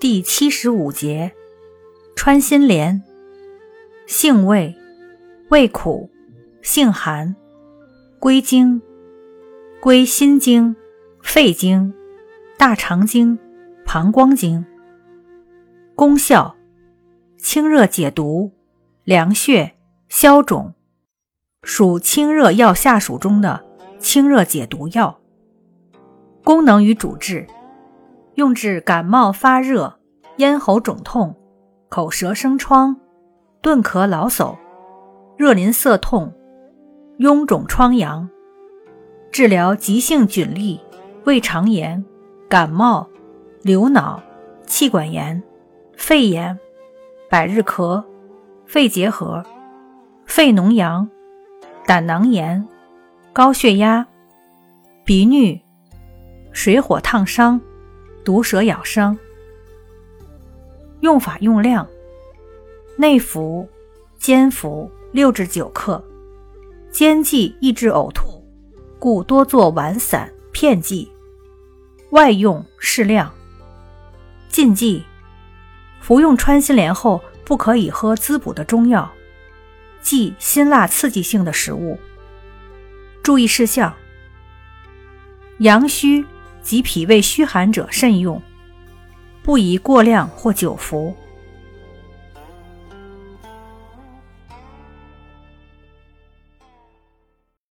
第七十五节，穿心莲，性味，味苦，性寒，归经，归心经、肺经、大肠经、膀胱经。功效，清热解毒，凉血，消肿，属清热药下属中的清热解毒药。功能与主治。用治感冒发热、咽喉肿痛、口舌生疮、顿咳劳嗽、热淋涩痛、臃肿疮疡；治疗急性菌痢、胃肠炎、感冒、流脑、气管炎、肺炎、百日咳、肺结核、肺脓疡、胆囊炎、高血压、鼻衄、水火烫伤。毒蛇咬伤。用法用量：内服、煎服六至九克，煎剂抑制呕吐，故多做丸散片剂。外用适量。禁忌：服用穿心莲后不可以喝滋补的中药，忌辛辣刺激性的食物。注意事项：阳虚。及脾胃虚寒者慎用，不宜过量或久服。